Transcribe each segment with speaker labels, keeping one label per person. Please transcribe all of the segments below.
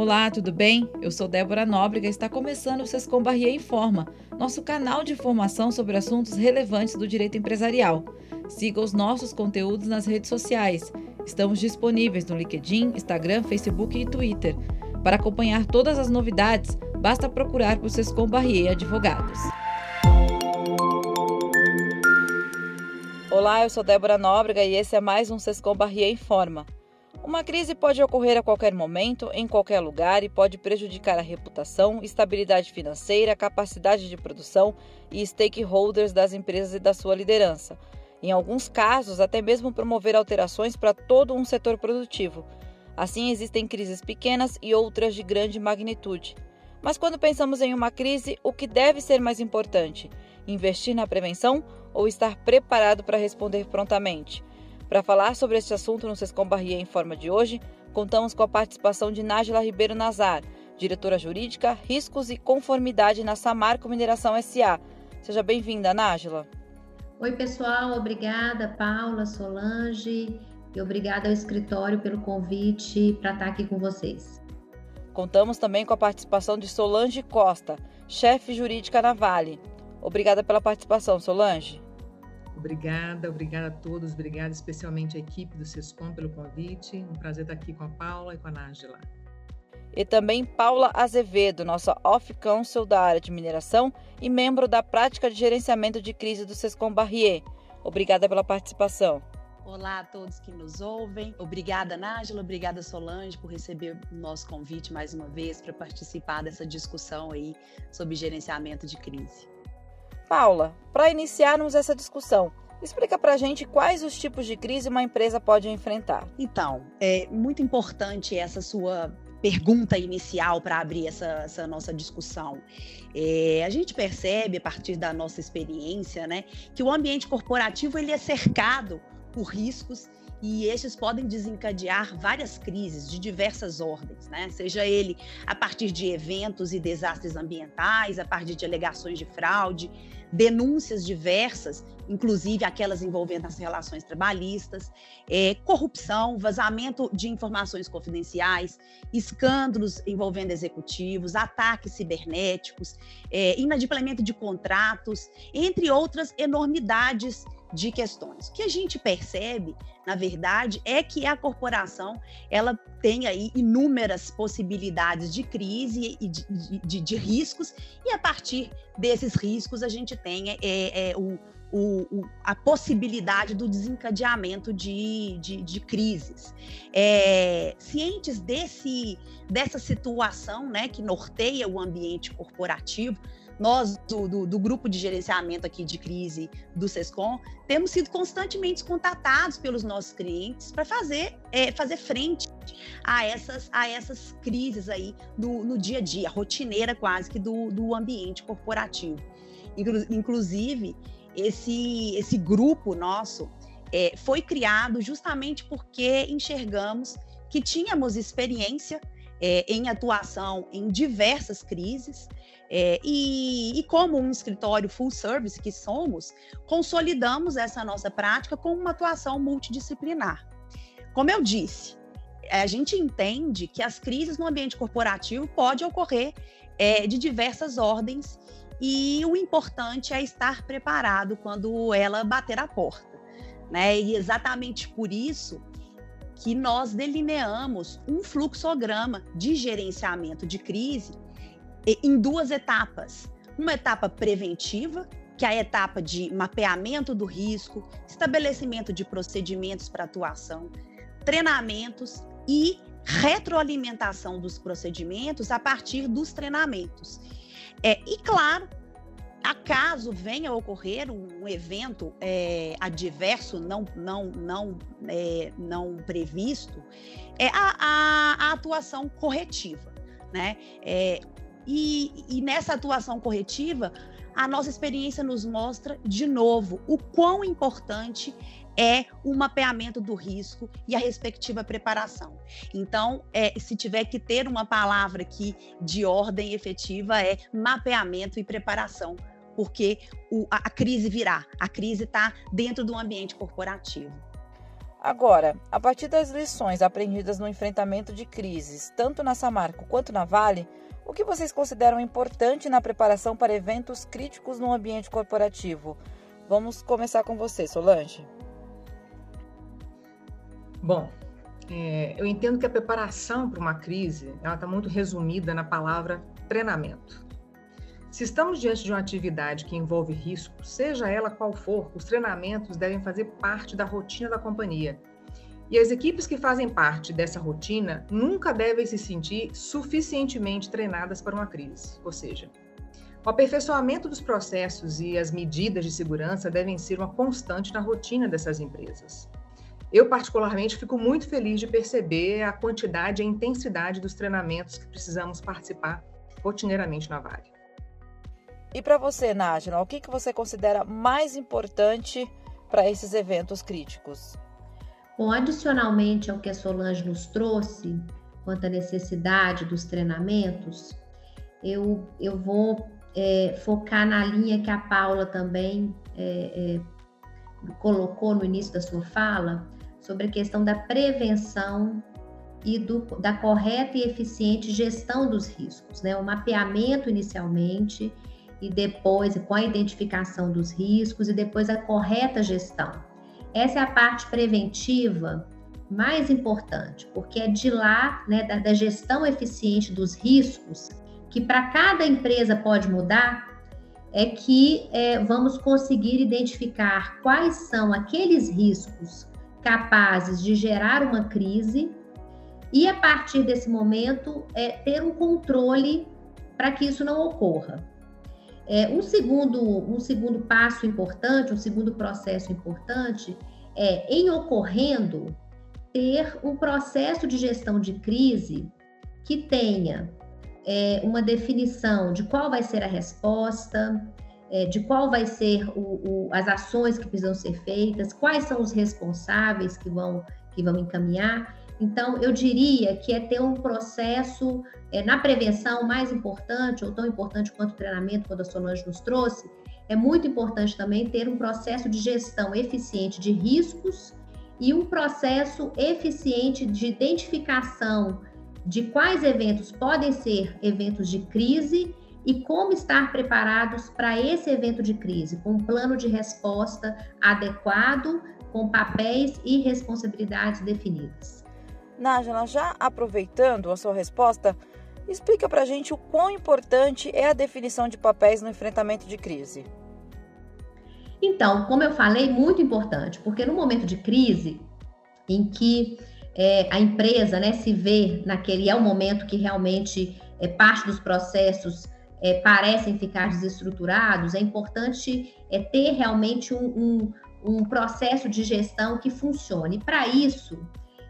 Speaker 1: Olá, tudo bem? Eu sou Débora Nóbrega e está começando o Sescom Barrier Informa, nosso canal de informação sobre assuntos relevantes do direito empresarial. Siga os nossos conteúdos nas redes sociais. Estamos disponíveis no LinkedIn, Instagram, Facebook e Twitter. Para acompanhar todas as novidades, basta procurar por Sescom Barrier Advogados. Olá, eu sou Débora Nóbrega e esse é mais um Sescom Barrier Informa. Uma crise pode ocorrer a qualquer momento, em qualquer lugar e pode prejudicar a reputação, estabilidade financeira, capacidade de produção e stakeholders das empresas e da sua liderança. Em alguns casos, até mesmo promover alterações para todo um setor produtivo. Assim, existem crises pequenas e outras de grande magnitude. Mas quando pensamos em uma crise, o que deve ser mais importante? Investir na prevenção ou estar preparado para responder prontamente? Para falar sobre este assunto no Sescom Barrier em forma de hoje, contamos com a participação de Nájila Ribeiro Nazar, diretora jurídica, riscos e conformidade na Samarco Mineração SA. Seja bem-vinda, Nájila.
Speaker 2: Oi, pessoal. Obrigada, Paula, Solange, e obrigada ao escritório pelo convite para estar aqui com vocês.
Speaker 1: Contamos também com a participação de Solange Costa, chefe jurídica na Vale. Obrigada pela participação, Solange.
Speaker 3: Obrigada, obrigada a todos, obrigada especialmente à equipe do SESCOM pelo convite. Um prazer estar aqui com a Paula e com a Nájila.
Speaker 1: E também Paula Azevedo, nossa Off Council da área de mineração e membro da prática de gerenciamento de crise do SESCOM Barrier. Obrigada pela participação.
Speaker 4: Olá a todos que nos ouvem. Obrigada, Nájila. Obrigada, Solange, por receber o nosso convite mais uma vez para participar dessa discussão aí sobre gerenciamento de crise.
Speaker 1: Paula, para iniciarmos essa discussão, explica para a gente quais os tipos de crise uma empresa pode enfrentar.
Speaker 4: Então, é muito importante essa sua pergunta inicial para abrir essa, essa, nossa discussão. É, a gente percebe, a partir da nossa experiência, né, que o ambiente corporativo ele é cercado por riscos e estes podem desencadear várias crises de diversas ordens, né? Seja ele a partir de eventos e desastres ambientais, a partir de alegações de fraude, denúncias diversas, inclusive aquelas envolvendo as relações trabalhistas, é, corrupção, vazamento de informações confidenciais, escândalos envolvendo executivos, ataques cibernéticos, é, inadimplemento de contratos, entre outras enormidades de questões. O que a gente percebe, na verdade, é que a corporação ela tem aí inúmeras possibilidades de crise e de, de, de riscos, e a partir desses riscos a gente tem é, é, o, o, o, a possibilidade do desencadeamento de, de, de crises. É, cientes desse, dessa situação né, que norteia o ambiente corporativo, nós do, do, do, grupo de gerenciamento aqui de crise do SESCOM temos sido constantemente contatados pelos nossos clientes para fazer, é, fazer frente a essas, a essas crises aí no, no dia a dia, rotineira quase que do, do ambiente corporativo. Inclusive, esse, esse grupo nosso é, foi criado justamente porque enxergamos que tínhamos experiência é, em atuação em diversas crises é, e, e, como um escritório full service que somos, consolidamos essa nossa prática com uma atuação multidisciplinar. Como eu disse, a gente entende que as crises no ambiente corporativo podem ocorrer é, de diversas ordens e o importante é estar preparado quando ela bater a porta. Né? E exatamente por isso que nós delineamos um fluxograma de gerenciamento de crise em duas etapas. Uma etapa preventiva, que é a etapa de mapeamento do risco, estabelecimento de procedimentos para atuação, treinamentos e retroalimentação dos procedimentos a partir dos treinamentos. É, e claro, acaso venha a ocorrer um, evento é, adverso não não não é, não previsto, é a, a, a atuação corretiva, né? É, e, e nessa atuação corretiva, a nossa experiência nos mostra, de novo, o quão importante é o mapeamento do risco e a respectiva preparação. Então, é, se tiver que ter uma palavra aqui de ordem efetiva, é mapeamento e preparação, porque o, a, a crise virá, a crise está dentro do ambiente corporativo.
Speaker 1: Agora, a partir das lições aprendidas no enfrentamento de crises, tanto na Samarco quanto na Vale, o que vocês consideram importante na preparação para eventos críticos no ambiente corporativo? Vamos começar com você, Solange.
Speaker 3: Bom, é, eu entendo que a preparação para uma crise ela está muito resumida na palavra treinamento. Se estamos diante de uma atividade que envolve risco, seja ela qual for, os treinamentos devem fazer parte da rotina da companhia. E as equipes que fazem parte dessa rotina nunca devem se sentir suficientemente treinadas para uma crise. Ou seja, o aperfeiçoamento dos processos e as medidas de segurança devem ser uma constante na rotina dessas empresas. Eu, particularmente, fico muito feliz de perceber a quantidade e a intensidade dos treinamentos que precisamos participar rotineiramente na Vale.
Speaker 1: E para você, Nájila, o que, que você considera mais importante para esses eventos críticos?
Speaker 2: Bom, adicionalmente ao que a Solange nos trouxe, quanto à necessidade dos treinamentos, eu, eu vou é, focar na linha que a Paula também é, é, colocou no início da sua fala, sobre a questão da prevenção e do, da correta e eficiente gestão dos riscos, né? O mapeamento inicialmente e depois com a identificação dos riscos e depois a correta gestão. Essa é a parte preventiva mais importante, porque é de lá, né, da, da gestão eficiente dos riscos, que para cada empresa pode mudar, é que é, vamos conseguir identificar quais são aqueles riscos capazes de gerar uma crise e, a partir desse momento, é, ter um controle para que isso não ocorra. É, um, segundo, um segundo passo importante, um segundo processo importante é, em ocorrendo, ter um processo de gestão de crise que tenha é, uma definição de qual vai ser a resposta, é, de qual vai ser o, o, as ações que precisam ser feitas, quais são os responsáveis que vão, que vão encaminhar então, eu diria que é ter um processo é, na prevenção mais importante, ou tão importante quanto o treinamento, quando a Solange nos trouxe, é muito importante também ter um processo de gestão eficiente de riscos e um processo eficiente de identificação de quais eventos podem ser eventos de crise e como estar preparados para esse evento de crise, com um plano de resposta adequado, com papéis e responsabilidades definidas.
Speaker 1: Nájila, já aproveitando a sua resposta, explica para a gente o quão importante é a definição de papéis no enfrentamento de crise.
Speaker 2: Então, como eu falei, muito importante, porque no momento de crise, em que é, a empresa né, se vê naquele, é o momento que realmente é, parte dos processos é, parecem ficar desestruturados, é importante é, ter realmente um, um, um processo de gestão que funcione. Para isso,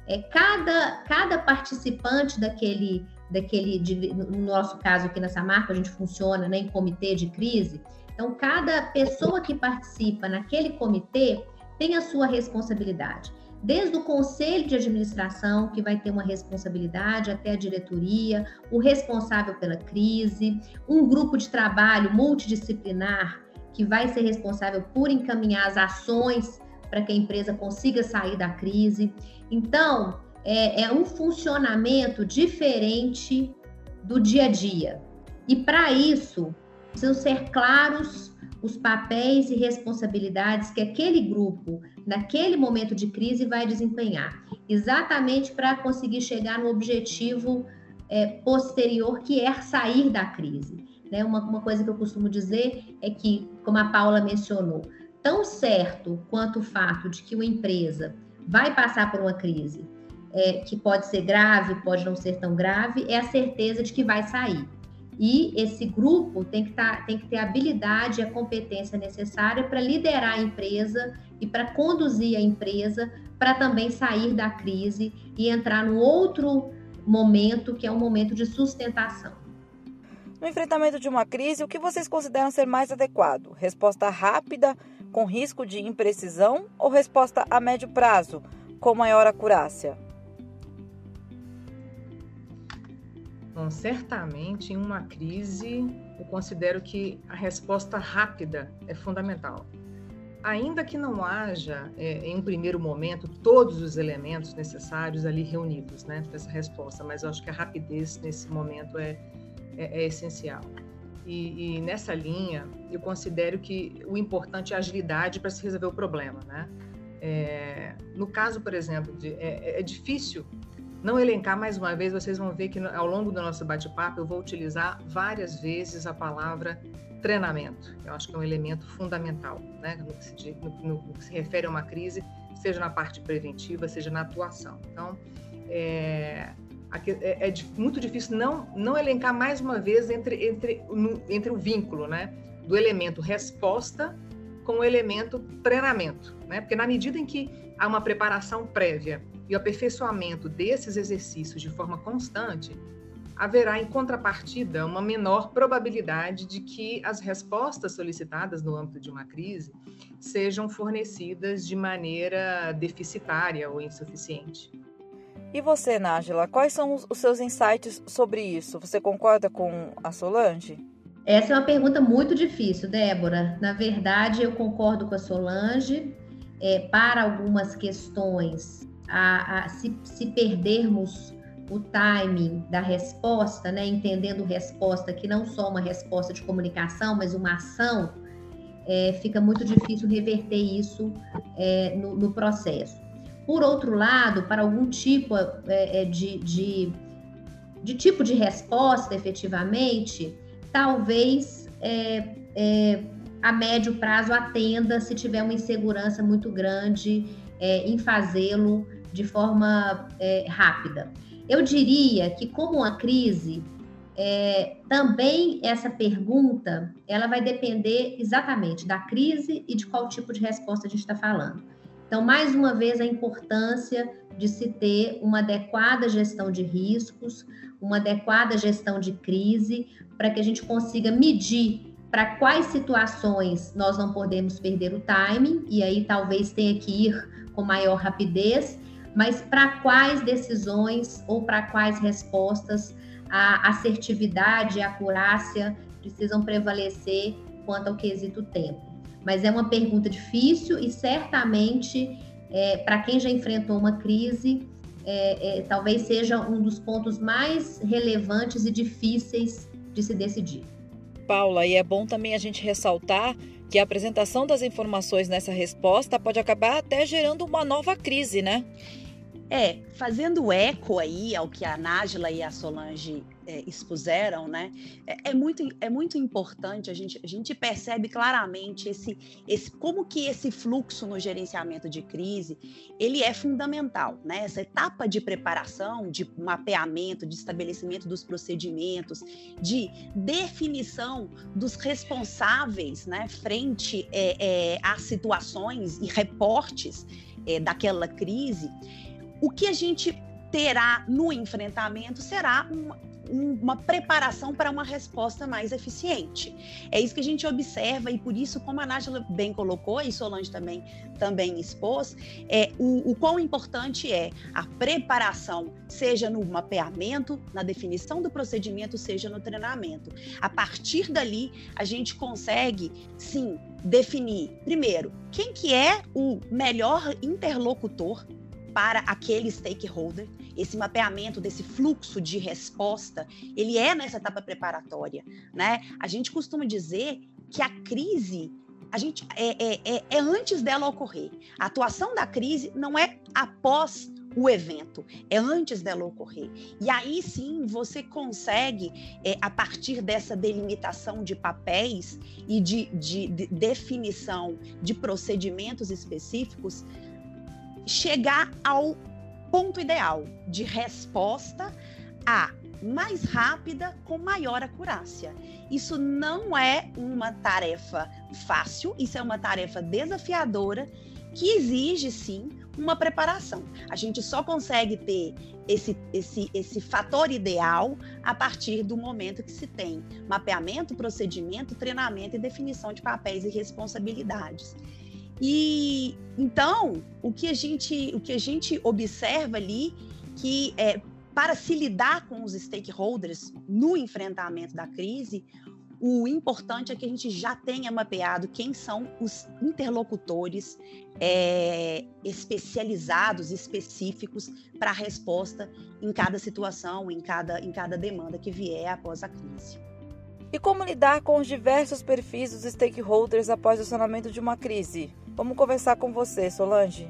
Speaker 2: é, cada, cada participante daquele, daquele de, no nosso caso aqui nessa marca, a gente funciona né, em comitê de crise. Então, cada pessoa que participa naquele comitê tem a sua responsabilidade. Desde o conselho de administração, que vai ter uma responsabilidade, até a diretoria, o responsável pela crise, um grupo de trabalho multidisciplinar, que vai ser responsável por encaminhar as ações para que a empresa consiga sair da crise. Então, é, é um funcionamento diferente do dia a dia. E para isso, precisam ser claros os papéis e responsabilidades que aquele grupo, naquele momento de crise, vai desempenhar, exatamente para conseguir chegar no objetivo é, posterior, que é sair da crise. Né? Uma, uma coisa que eu costumo dizer é que, como a Paula mencionou, tão certo quanto o fato de que uma empresa vai passar por uma crise é, que pode ser grave, pode não ser tão grave, é a certeza de que vai sair. E esse grupo tem que, tá, tem que ter a habilidade e a competência necessária para liderar a empresa e para conduzir a empresa para também sair da crise e entrar no outro momento, que é um momento de sustentação.
Speaker 1: No enfrentamento de uma crise, o que vocês consideram ser mais adequado? Resposta rápida com risco de imprecisão ou resposta a médio prazo, com maior acurácia?
Speaker 3: Bom, certamente em uma crise, eu considero que a resposta rápida é fundamental. ainda que não haja, é, em um primeiro momento, todos os elementos necessários ali reunidos né, para essa resposta, mas eu acho que a rapidez nesse momento é, é, é essencial. E, e, nessa linha, eu considero que o importante é a agilidade para se resolver o problema. Né? É, no caso, por exemplo, de, é, é, difícil não elencar mais uma vez, vocês vão ver que ao longo do nosso bate-papo eu vou utilizar várias vezes a palavra treinamento. Eu acho que é um elemento fundamental, né? no, que se, no, no que se refere a uma crise, seja na parte preventiva, seja na atuação. Então, é, é, é, muito difícil não, não elencar mais uma vez entre, entre, no, entre o vínculo né, do elemento resposta com o elemento treinamento. Né? Porque na medida em que há uma preparação prévia e o aperfeiçoamento desses exercícios de forma constante, haverá em contrapartida uma menor probabilidade de que as respostas solicitadas no âmbito de uma crise sejam fornecidas de maneira deficitária ou insuficiente.
Speaker 1: E você, Nájila, quais são os seus insights sobre isso? Você concorda com a Solange?
Speaker 2: Essa é uma pergunta muito difícil, Débora. Na verdade, eu concordo com a Solange. É, para algumas questões, a, a, se, se perdermos o timing da resposta, né, entendendo resposta que não só uma resposta de comunicação, mas uma ação, é, fica muito difícil reverter isso é, no, no, processo. Por outro lado, para algum tipo é, é de, de, de, tipo de resposta, efetivamente, talvez é, é, a médio prazo atenda se tiver uma insegurança muito grande em fazê-lo de forma rápida. Eu diria que como uma crise, é, também essa pergunta ela vai depender exatamente da crise e de qual tipo de resposta a gente está falando. Então, mais uma vez, a importância de se ter uma adequada gestão de riscos, uma adequada gestão de crise, para que a gente consiga medir para quais situações nós não podemos perder o timing, e aí talvez tenha que ir com maior rapidez, mas para quais decisões ou para quais respostas a assertividade e a acurácia precisam prevalecer quanto ao quesito tempo. Mas é uma pergunta difícil e certamente é, para quem já enfrentou uma crise, é, é, talvez seja um dos pontos mais relevantes e difíceis de se decidir.
Speaker 1: Paula, e é bom também a gente ressaltar que a apresentação das informações nessa resposta pode acabar até gerando uma nova crise, né?
Speaker 4: É, fazendo eco aí ao que a Nájila e a Solange é, expuseram, né? É, é, muito, é muito importante, a gente, a gente percebe claramente esse, esse, como que esse fluxo no gerenciamento de crise, ele é fundamental, né? Essa etapa de preparação, de mapeamento, de estabelecimento dos procedimentos, de definição dos responsáveis, né? Frente é, é às situações e reportes é, daquela crise, o que a gente terá no enfrentamento será uma, uma preparação para uma resposta mais eficiente. É isso que a gente observa e por isso, como a Nájila bem colocou e Solange também, também expôs, é, o, o quão importante é a preparação, seja no mapeamento, na definição do procedimento, seja no treinamento. A partir dali, a gente consegue, sim, definir, primeiro, quem que é o melhor interlocutor para aquele stakeholder. Esse mapeamento desse fluxo de resposta, ele é nessa etapa preparatória, né? A gente costuma dizer que a crise a gente é, é, é, é antes dela ocorrer. A atuação da crise não é após o evento, é antes dela ocorrer. E aí sim você consegue, é, a partir dessa delimitação de papéis e de, de, de definição de procedimentos específicos, chegar ao ponto ideal de resposta a mais rápida com maior acurácia. Isso não é uma tarefa fácil, isso é uma tarefa desafiadora que exige sim uma preparação. A gente só consegue ter esse, esse, esse fator ideal a partir do momento que se tem mapeamento, procedimento, treinamento e definição de papéis e responsabilidades. E então, o que a gente, o que a gente observa ali que é, para se lidar com os stakeholders no enfrentamento da crise, o importante é que a gente já tenha mapeado quem são os interlocutores é, especializados, específicos para a resposta em cada situação, em cada, em cada demanda que vier após a crise.
Speaker 1: E como lidar com os diversos perfis dos stakeholders após o acionamento de uma crise? Vamos conversar com você, Solange.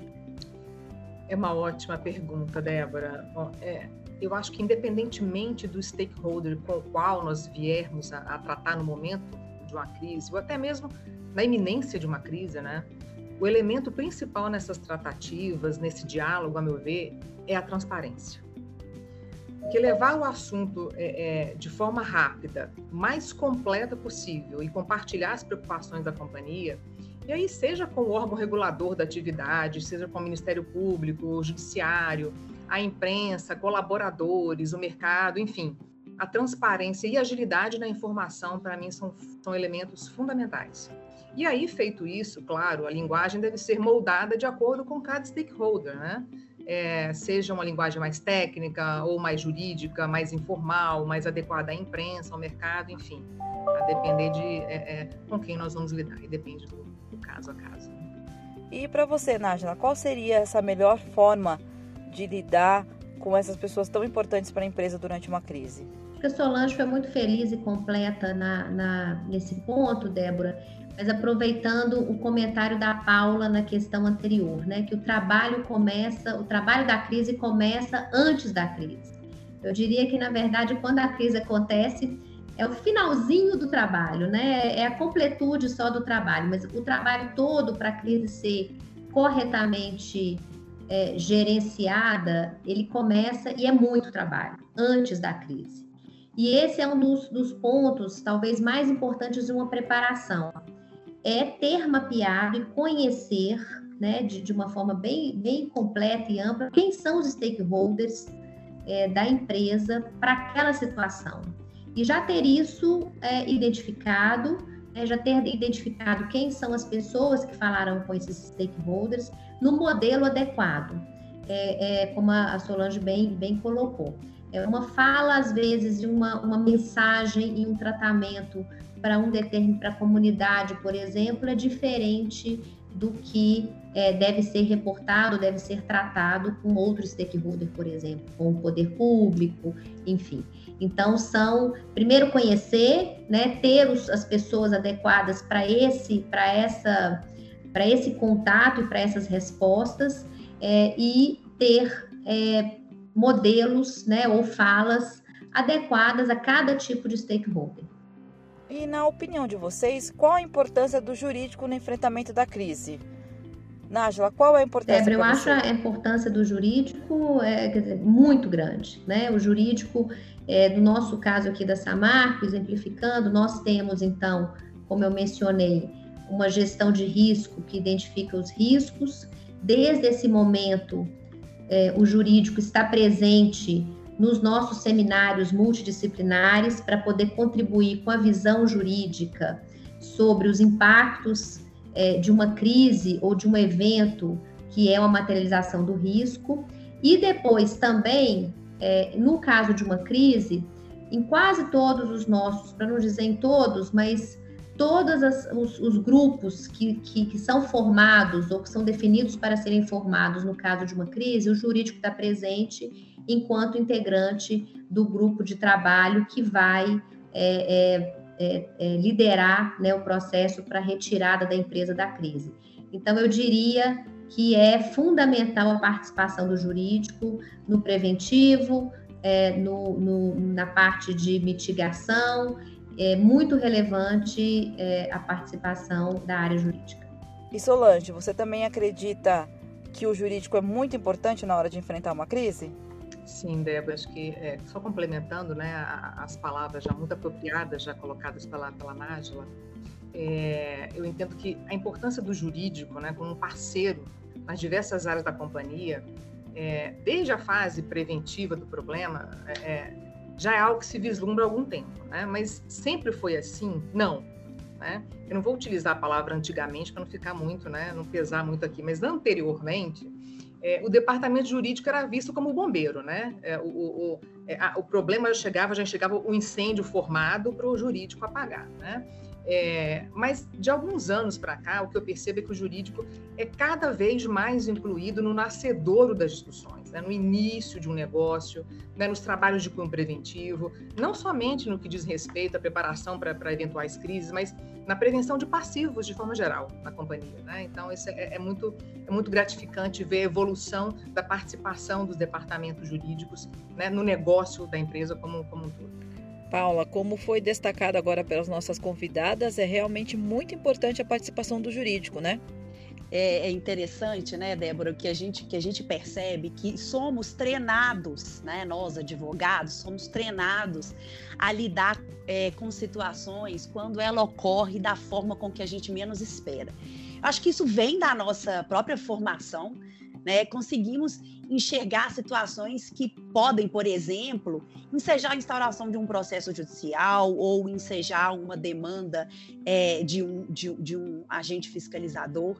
Speaker 3: É uma ótima pergunta, Débora. É, eu acho que independentemente do stakeholder com o qual nós viermos a, a, tratar no momento de uma crise, ou até mesmo na iminência de uma crise, né? O elemento principal nessas tratativas, nesse diálogo, a meu ver, é a transparência. Porque levar o assunto é, é, de forma rápida, mais completa possível e compartilhar as preocupações da companhia, e aí seja com o órgão regulador da atividade, seja com o Ministério Público, o Judiciário, a imprensa, colaboradores, o mercado, enfim. A transparência e agilidade na informação, para mim, são, são elementos fundamentais. E aí, feito isso, claro, a linguagem deve ser moldada de acordo com cada stakeholder, né? É, seja uma linguagem mais técnica ou mais jurídica, mais informal, mais adequada à imprensa, ao mercado, enfim, a depender de é, é, com quem nós vamos lidar, e depende do, do caso a caso.
Speaker 1: E para você, Nájila, qual seria essa melhor forma de lidar com essas pessoas tão importantes para a empresa durante uma crise?
Speaker 2: Acho que a Solange foi muito feliz e completa na, na, nesse ponto, Débora, mas aproveitando o comentário da Paula na questão anterior, né, que o trabalho começa, o trabalho da crise começa antes da crise. Eu diria que, na verdade, quando a crise acontece, é o finalzinho do trabalho, né? É a completude só do trabalho, mas o trabalho todo para a crise ser corretamente é, gerenciada, ele começa e é muito trabalho antes da crise. E esse é um dos, dos pontos, talvez mais importantes de uma preparação, é ter mapeado e conhecer, né, de, de uma forma bem, bem completa e ampla, quem são os stakeholders é, da empresa para aquela situação. E já ter isso é, identificado é, já ter identificado quem são as pessoas que falaram com esses stakeholders no modelo adequado, é, é, como a Solange bem, bem colocou. É uma fala, às vezes, de uma, uma mensagem e um tratamento para um determinado, para a comunidade, por exemplo, é diferente do que é, deve ser reportado, deve ser tratado com outro stakeholder, por exemplo, com o poder público, enfim. Então, são, primeiro, conhecer, né, ter os, as pessoas adequadas para esse, para essa, para esse contato e para essas respostas, é, e ter é, modelos, né, ou falas adequadas a cada tipo de stakeholder.
Speaker 1: E na opinião de vocês, qual a importância do jurídico no enfrentamento da crise? Nájila, qual é a importância?
Speaker 2: Débora, eu acho a importância do jurídico é, dizer, muito grande. Né? O jurídico, é, no nosso caso aqui da Samarco, exemplificando, nós temos então, como eu mencionei, uma gestão de risco que identifica os riscos. Desde esse momento, é, o jurídico está presente nos nossos seminários multidisciplinares para poder contribuir com a visão jurídica sobre os impactos é, de uma crise ou de um evento que é uma materialização do risco. E depois também, é, no caso de uma crise, em quase todos os nossos, para não dizer em todos, mas todos os, os, grupos que, que, que, são formados ou que são definidos para serem formados no caso de uma crise, o jurídico está presente enquanto integrante do grupo de trabalho que vai é, é, é, é liderar né, o processo para retirada da empresa da crise. Então, eu diria que é fundamental a participação do jurídico no preventivo, é, no, no, na parte de mitigação, é muito relevante é, a participação da área jurídica.
Speaker 1: E Solange, você também acredita que o jurídico é muito importante na hora de enfrentar uma crise?
Speaker 3: Sim, Débora, acho que é, só complementando né, as palavras já muito apropriadas, já colocadas pela, pela é, eu entendo que a importância do jurídico né, como um parceiro nas diversas áreas da companhia, é, desde a fase preventiva do problema, é, é, já é algo que se vislumbra há algum tempo, né? mas sempre foi assim? Não. Né? Eu não vou utilizar a palavra antigamente para não ficar muito, né, não pesar muito aqui, mas anteriormente é, o departamento jurídico era visto como bombeiro, né? É, o, o, é, a, o problema chegava, já chegava o incêndio formado para o jurídico apagar, né? É, mas de alguns anos para cá, o que eu percebo é que o jurídico é cada vez mais incluído no nascedouro das discussões, né? no início de um negócio, né? nos trabalhos de cunho preventivo, não somente no que diz respeito à preparação para eventuais crises, mas na prevenção de passivos de forma geral na companhia. Né? Então, isso é, é, muito, é muito gratificante ver a evolução da participação dos departamentos jurídicos né? no negócio da empresa como, como um todo.
Speaker 1: Paula, como foi destacado agora pelas nossas convidadas, é realmente muito importante a participação do jurídico, né?
Speaker 4: É, é, interessante, né, Débora, que a gente que a gente percebe que somos treinados, né, nós advogados somos treinados a lidar é, com situações quando ela ocorre da forma com que a gente menos espera. Acho que isso vem da nossa própria formação, né? Conseguimos enxergar situações que podem, por exemplo, ensejar a instauração de um processo judicial ou ensejar uma demanda é, de, um, de, de um agente fiscalizador.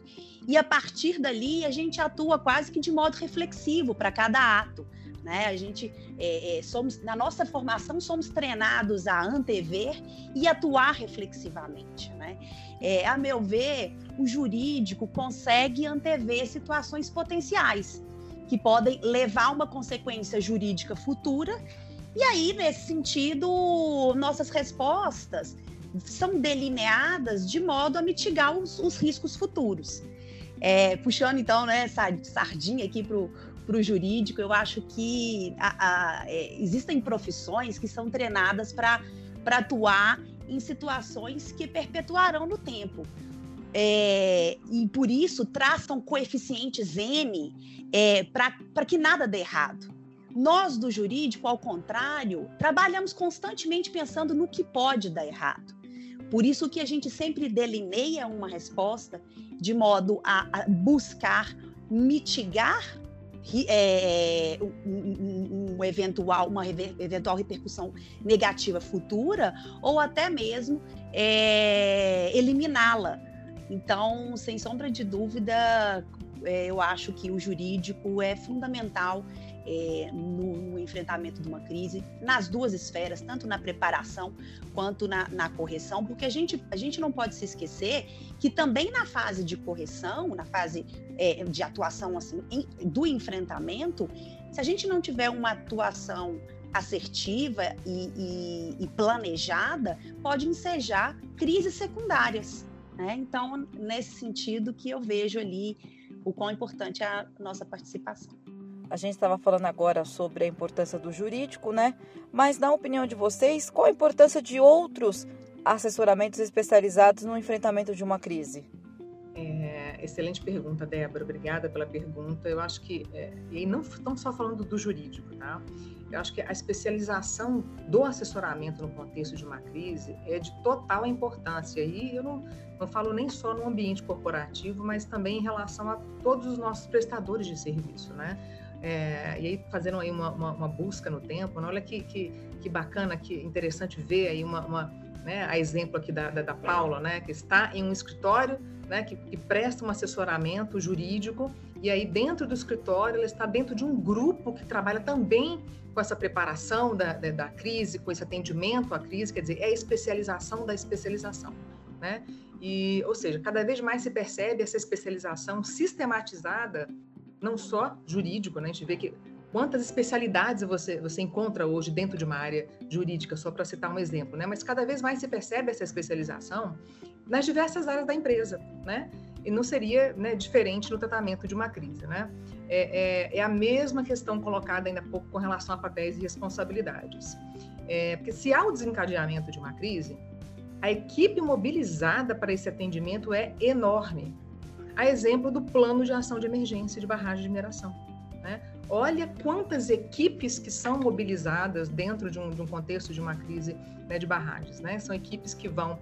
Speaker 4: E a partir dali, a gente atua quase que de modo reflexivo para cada ato. Né? A gente é, é, somos na nossa formação somos treinados a antever e atuar reflexivamente. Né? É, a meu ver, o jurídico consegue antever situações potenciais que podem levar a uma consequência jurídica futura. E aí, nesse sentido, nossas respostas são delineadas de modo a mitigar os, os riscos futuros. É, puxando então né, essa sardinha aqui para o jurídico, eu acho que a, a, é, existem profissões que são treinadas para atuar em situações que perpetuarão no tempo. É, e por isso traçam coeficientes N é, para que nada dê errado. Nós do jurídico, ao contrário, trabalhamos constantemente pensando no que pode dar errado. Por isso que a gente sempre delineia uma resposta de modo a, a buscar mitigar é, um, um, eventual, uma eventual repercussão negativa futura ou até mesmo é, eliminá-la. Então, sem sombra de dúvida, é, eu acho que o jurídico é fundamental é, no, no, enfrentamento de uma crise, nas duas esferas, tanto na preparação quanto na, na, correção, porque a gente, a gente não pode se esquecer que também na fase de correção, na fase é, de atuação assim, em, do enfrentamento, se a gente não tiver uma atuação assertiva e, e, e planejada, pode ensejar crises secundárias. Né? Então, nesse sentido que eu vejo ali o quão importante é a nossa participação.
Speaker 1: A gente estava falando agora sobre a importância do jurídico, né? Mas, na opinião de vocês, qual a importância de outros assessoramentos especializados no enfrentamento de uma crise?
Speaker 3: É, excelente pergunta, Débora. Obrigada pela pergunta. Eu acho que, é, e não estamos só falando do jurídico, tá? Eu acho que a especialização do assessoramento no contexto de uma crise é de total importância. E eu não, não falo nem só no ambiente corporativo, mas também em relação a todos os nossos prestadores de serviço, né? É, e aí fazendo aí uma, uma, uma, busca no tempo, né? olha que, que, que bacana, que interessante ver aí uma, uma né, a exemplo aqui da, da, da, Paula, né, que está em um escritório né, que, que presta um assessoramento jurídico e aí dentro do escritório ela está dentro de um grupo que trabalha também com essa preparação da, da, da crise, com esse atendimento à crise, quer dizer, é a especialização da especialização, né? E, ou seja, cada vez mais se percebe essa especialização sistematizada não só jurídico, né? A gente vê que quantas especialidades você, você encontra hoje dentro de uma área jurídica, só para citar um exemplo, né? Mas cada vez mais se percebe essa especialização nas diversas áreas da empresa, né? E não seria né, diferente no tratamento de uma crise, né? É, é, é, a mesma questão colocada ainda há pouco com relação a papéis e responsabilidades. É, porque se há o desencadeamento de uma crise, a equipe mobilizada para esse atendimento é enorme, a exemplo do plano de ação de emergência de barragem de mineração. Né? Olha quantas equipes que são mobilizadas dentro de um, de um contexto de uma crise né, de barragens. Né? São equipes que vão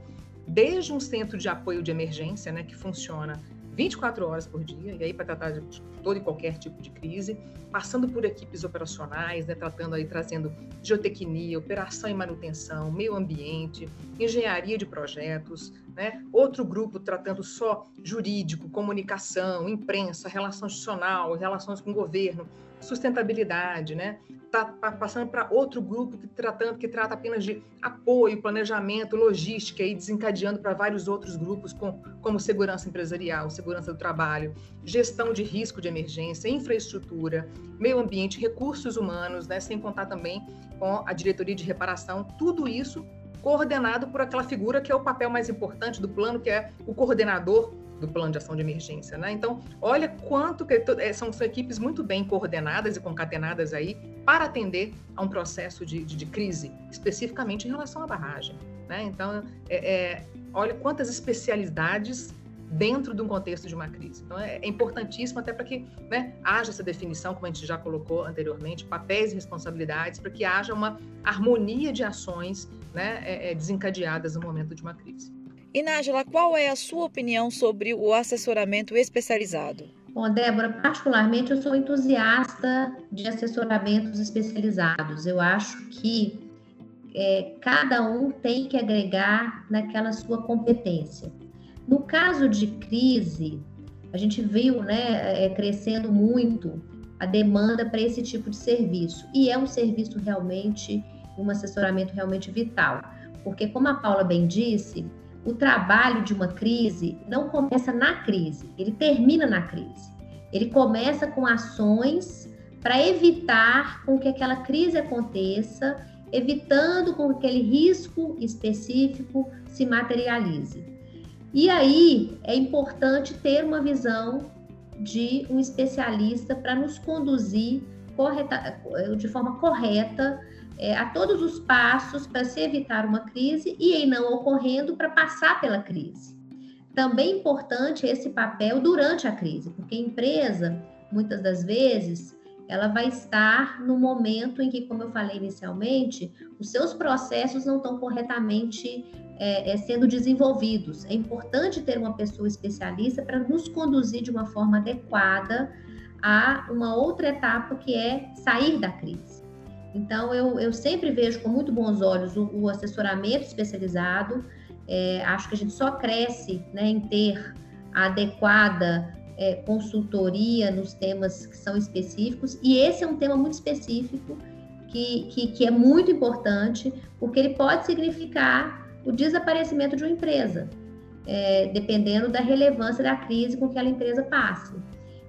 Speaker 3: desde um centro de apoio de emergência, né, que funciona 24 horas por dia, e aí para tratar de todo e qualquer tipo de crise, passando por equipes operacionais, né, tratando aí, trazendo geotecnia, operação e manutenção, meio ambiente, engenharia de projetos, né, outro grupo tratando só jurídico, comunicação, imprensa, relação institucional, relações com o governo, sustentabilidade, né? Tá passando para outro grupo que tratando que trata apenas de apoio, planejamento, logística e desencadeando para vários outros grupos com, como segurança empresarial, segurança do trabalho, gestão de risco de emergência, infraestrutura, meio ambiente, recursos humanos, né? Sem contar também com a diretoria de reparação, tudo isso coordenado por aquela figura que é o papel mais importante do plano, que é o coordenador do plano de ação de emergência, né? Então, olha quanto que é, são, são equipes muito bem coordenadas e concatenadas aí para atender a um processo de, de, de crise, especificamente em relação à barragem, né? Então, é, é, olha quantas especialidades dentro de um contexto de uma crise. Então, é, é importantíssimo até para que né, haja essa definição, como a gente já colocou anteriormente, papéis e responsabilidades, para que haja uma harmonia de ações né, é, é, desencadeadas no momento de uma crise.
Speaker 1: E, Nájila, qual é a sua opinião sobre o assessoramento especializado?
Speaker 2: Bom, Débora, particularmente eu sou entusiasta de assessoramentos especializados. Eu acho que é, cada um tem que agregar naquela sua competência. No caso de crise, a gente viu né, é, crescendo muito a demanda para esse tipo de serviço. E é um serviço realmente, um assessoramento realmente vital. Porque, como a Paula bem disse, o trabalho de uma crise não começa na crise, ele termina na crise. Ele começa com ações para evitar com que aquela crise aconteça, evitando com que aquele risco específico se materialize. E aí é importante ter uma visão de um especialista para nos conduzir correta, de forma correta é, a todos os passos para se evitar uma crise e, em não ocorrendo, para passar pela crise. Também importante esse papel durante a crise, porque a empresa, muitas das vezes, ela vai estar no momento em que, como eu falei inicialmente, os seus processos não estão corretamente é, é, sendo desenvolvidos. É importante ter uma pessoa especialista para nos conduzir de uma forma adequada a uma outra etapa que é sair da crise. Então, eu, eu sempre vejo com muito bons olhos o, o assessoramento especializado. É, acho que a gente só cresce né, em ter a adequada é, consultoria nos temas que são específicos. E esse é um tema muito específico que, que, que é muito importante, porque ele pode significar o desaparecimento de uma empresa, é, dependendo da relevância da crise com que aquela empresa passe.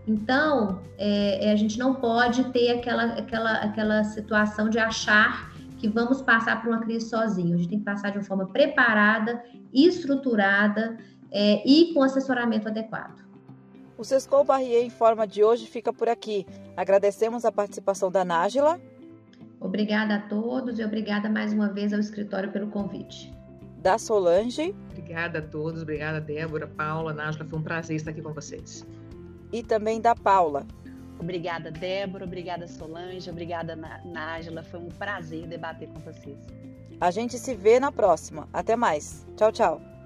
Speaker 2: Então, é, é, a gente não pode ter aquela, aquela, aquela situação de achar que vamos passar por uma crise sozinho. A gente tem que passar de uma forma preparada, estruturada é, e com assessoramento adequado.
Speaker 1: O Sescou Barrier em forma de hoje fica por aqui. Agradecemos a participação da Nájila.
Speaker 2: Obrigada a todos e obrigada mais uma vez ao escritório pelo convite.
Speaker 1: Da Solange.
Speaker 3: Obrigada a todos, obrigada Débora, Paula, Nájila, foi um prazer estar aqui com vocês
Speaker 1: e também da Paula.
Speaker 4: Obrigada, Débora. Obrigada, Solange. Obrigada, Nájila. Foi um prazer debater com vocês.
Speaker 1: A gente se vê na próxima. Até mais. Tchau, tchau.